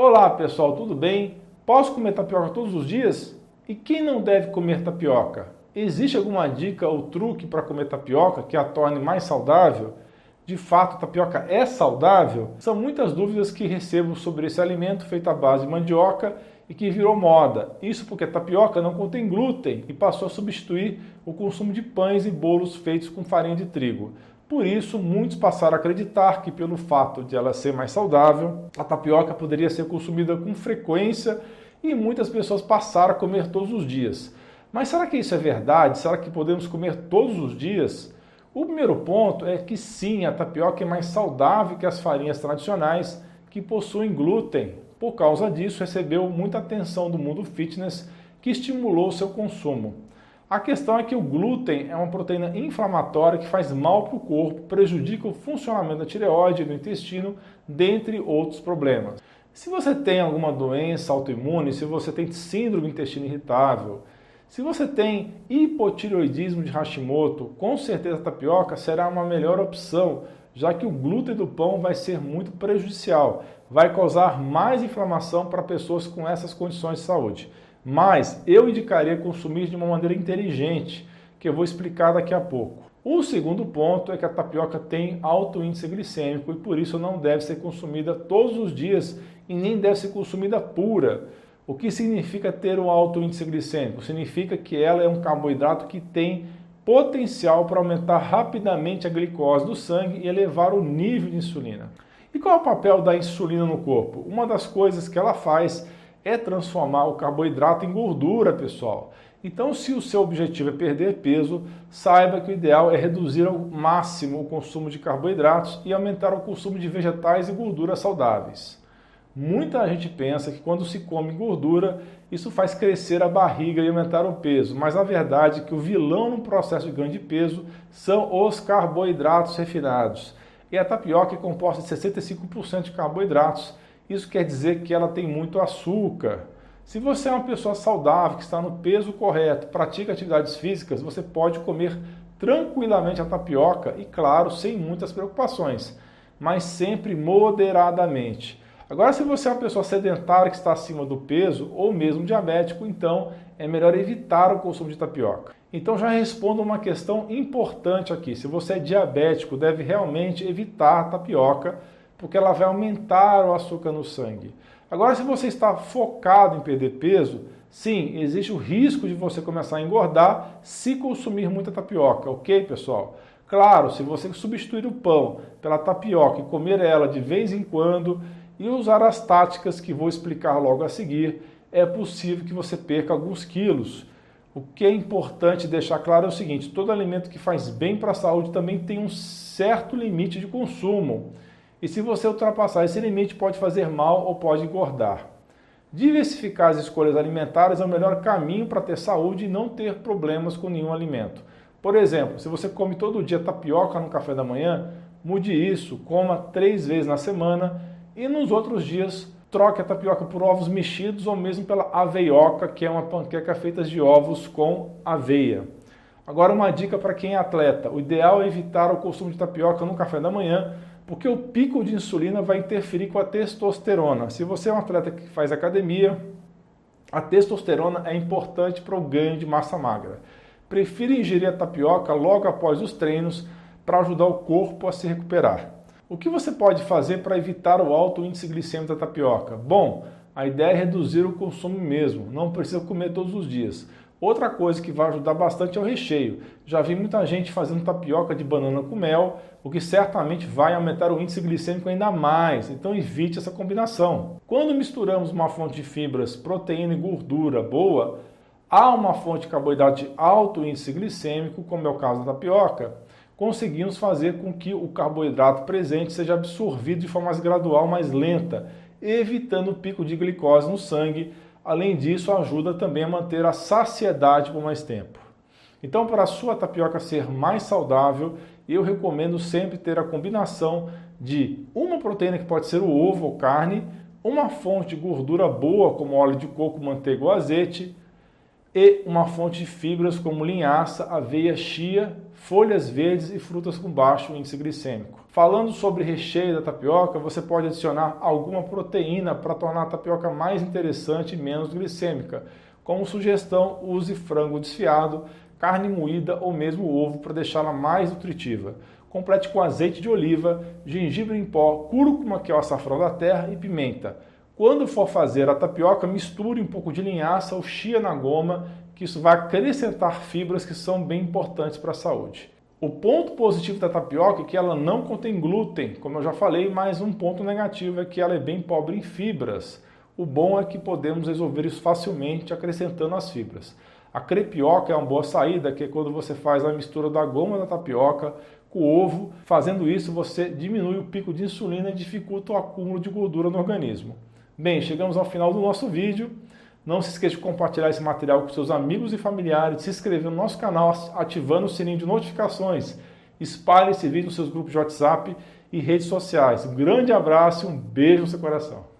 Olá pessoal, tudo bem? Posso comer tapioca todos os dias? E quem não deve comer tapioca? Existe alguma dica ou truque para comer tapioca que a torne mais saudável? De fato, tapioca é saudável? São muitas dúvidas que recebo sobre esse alimento feito à base de mandioca e que virou moda. Isso porque a tapioca não contém glúten e passou a substituir o consumo de pães e bolos feitos com farinha de trigo. Por isso, muitos passaram a acreditar que, pelo fato de ela ser mais saudável, a tapioca poderia ser consumida com frequência e muitas pessoas passaram a comer todos os dias. Mas será que isso é verdade? Será que podemos comer todos os dias? O primeiro ponto é que sim, a tapioca é mais saudável que as farinhas tradicionais que possuem glúten. Por causa disso, recebeu muita atenção do mundo fitness que estimulou seu consumo. A questão é que o glúten é uma proteína inflamatória que faz mal para o corpo, prejudica o funcionamento da tireoide do intestino, dentre outros problemas. Se você tem alguma doença autoimune, se você tem síndrome do intestino irritável, se você tem hipotireoidismo de Hashimoto, com certeza a tapioca será uma melhor opção, já que o glúten do pão vai ser muito prejudicial, vai causar mais inflamação para pessoas com essas condições de saúde. Mas eu indicaria consumir de uma maneira inteligente, que eu vou explicar daqui a pouco. O segundo ponto é que a tapioca tem alto índice glicêmico e por isso não deve ser consumida todos os dias e nem deve ser consumida pura. O que significa ter um alto índice glicêmico? Significa que ela é um carboidrato que tem potencial para aumentar rapidamente a glicose do sangue e elevar o nível de insulina. E qual é o papel da insulina no corpo? Uma das coisas que ela faz é transformar o carboidrato em gordura, pessoal. Então, se o seu objetivo é perder peso, saiba que o ideal é reduzir ao máximo o consumo de carboidratos e aumentar o consumo de vegetais e gorduras saudáveis. Muita gente pensa que quando se come gordura, isso faz crescer a barriga e aumentar o peso, mas a verdade é que o vilão no processo de ganho de peso são os carboidratos refinados. E a tapioca é composta de 65% de carboidratos. Isso quer dizer que ela tem muito açúcar. Se você é uma pessoa saudável, que está no peso correto, pratica atividades físicas, você pode comer tranquilamente a tapioca e, claro, sem muitas preocupações, mas sempre moderadamente. Agora, se você é uma pessoa sedentária que está acima do peso ou mesmo diabético, então é melhor evitar o consumo de tapioca. Então já respondo uma questão importante aqui. Se você é diabético, deve realmente evitar tapioca, porque ela vai aumentar o açúcar no sangue. Agora, se você está focado em perder peso, sim, existe o risco de você começar a engordar se consumir muita tapioca, ok, pessoal? Claro, se você substituir o pão pela tapioca e comer ela de vez em quando, e usar as táticas que vou explicar logo a seguir, é possível que você perca alguns quilos. O que é importante deixar claro é o seguinte: todo alimento que faz bem para a saúde também tem um certo limite de consumo. E se você ultrapassar esse limite, pode fazer mal ou pode engordar. Diversificar as escolhas alimentares é o melhor caminho para ter saúde e não ter problemas com nenhum alimento. Por exemplo, se você come todo dia tapioca no café da manhã, mude isso, coma três vezes na semana e nos outros dias, troque a tapioca por ovos mexidos ou mesmo pela aveioca, que é uma panqueca feita de ovos com aveia. Agora uma dica para quem é atleta. O ideal é evitar o consumo de tapioca no café da manhã, porque o pico de insulina vai interferir com a testosterona. Se você é um atleta que faz academia, a testosterona é importante para o ganho de massa magra. Prefira ingerir a tapioca logo após os treinos para ajudar o corpo a se recuperar. O que você pode fazer para evitar o alto índice glicêmico da tapioca? Bom, a ideia é reduzir o consumo mesmo, não precisa comer todos os dias. Outra coisa que vai ajudar bastante é o recheio. Já vi muita gente fazendo tapioca de banana com mel, o que certamente vai aumentar o índice glicêmico ainda mais, então evite essa combinação. Quando misturamos uma fonte de fibras, proteína e gordura boa, há uma fonte de carboidrato de alto índice glicêmico, como é o caso da tapioca, conseguimos fazer com que o carboidrato presente seja absorvido de forma mais gradual, mais lenta, evitando o pico de glicose no sangue. Além disso, ajuda também a manter a saciedade por mais tempo. Então, para a sua tapioca ser mais saudável, eu recomendo sempre ter a combinação de uma proteína que pode ser o ovo ou carne, uma fonte de gordura boa como óleo de coco, manteiga ou azeite, e uma fonte de fibras como linhaça, aveia, chia, folhas verdes e frutas com baixo índice glicêmico. Falando sobre recheio da tapioca, você pode adicionar alguma proteína para tornar a tapioca mais interessante e menos glicêmica. Como sugestão, use frango desfiado, carne moída ou mesmo ovo para deixá-la mais nutritiva. Complete com azeite de oliva, gengibre em pó, cúrcuma, que é o açafrão da terra, e pimenta. Quando for fazer a tapioca, misture um pouco de linhaça ou chia na goma, que isso vai acrescentar fibras que são bem importantes para a saúde. O ponto positivo da tapioca é que ela não contém glúten, como eu já falei, mas um ponto negativo é que ela é bem pobre em fibras. O bom é que podemos resolver isso facilmente acrescentando as fibras. A crepioca é uma boa saída, que é quando você faz a mistura da goma da tapioca com o ovo. Fazendo isso, você diminui o pico de insulina e dificulta o acúmulo de gordura no organismo. Bem, chegamos ao final do nosso vídeo. Não se esqueça de compartilhar esse material com seus amigos e familiares, se inscrever no nosso canal ativando o sininho de notificações. Espalhe esse vídeo nos seus grupos de WhatsApp e redes sociais. Um grande abraço e um beijo no seu coração.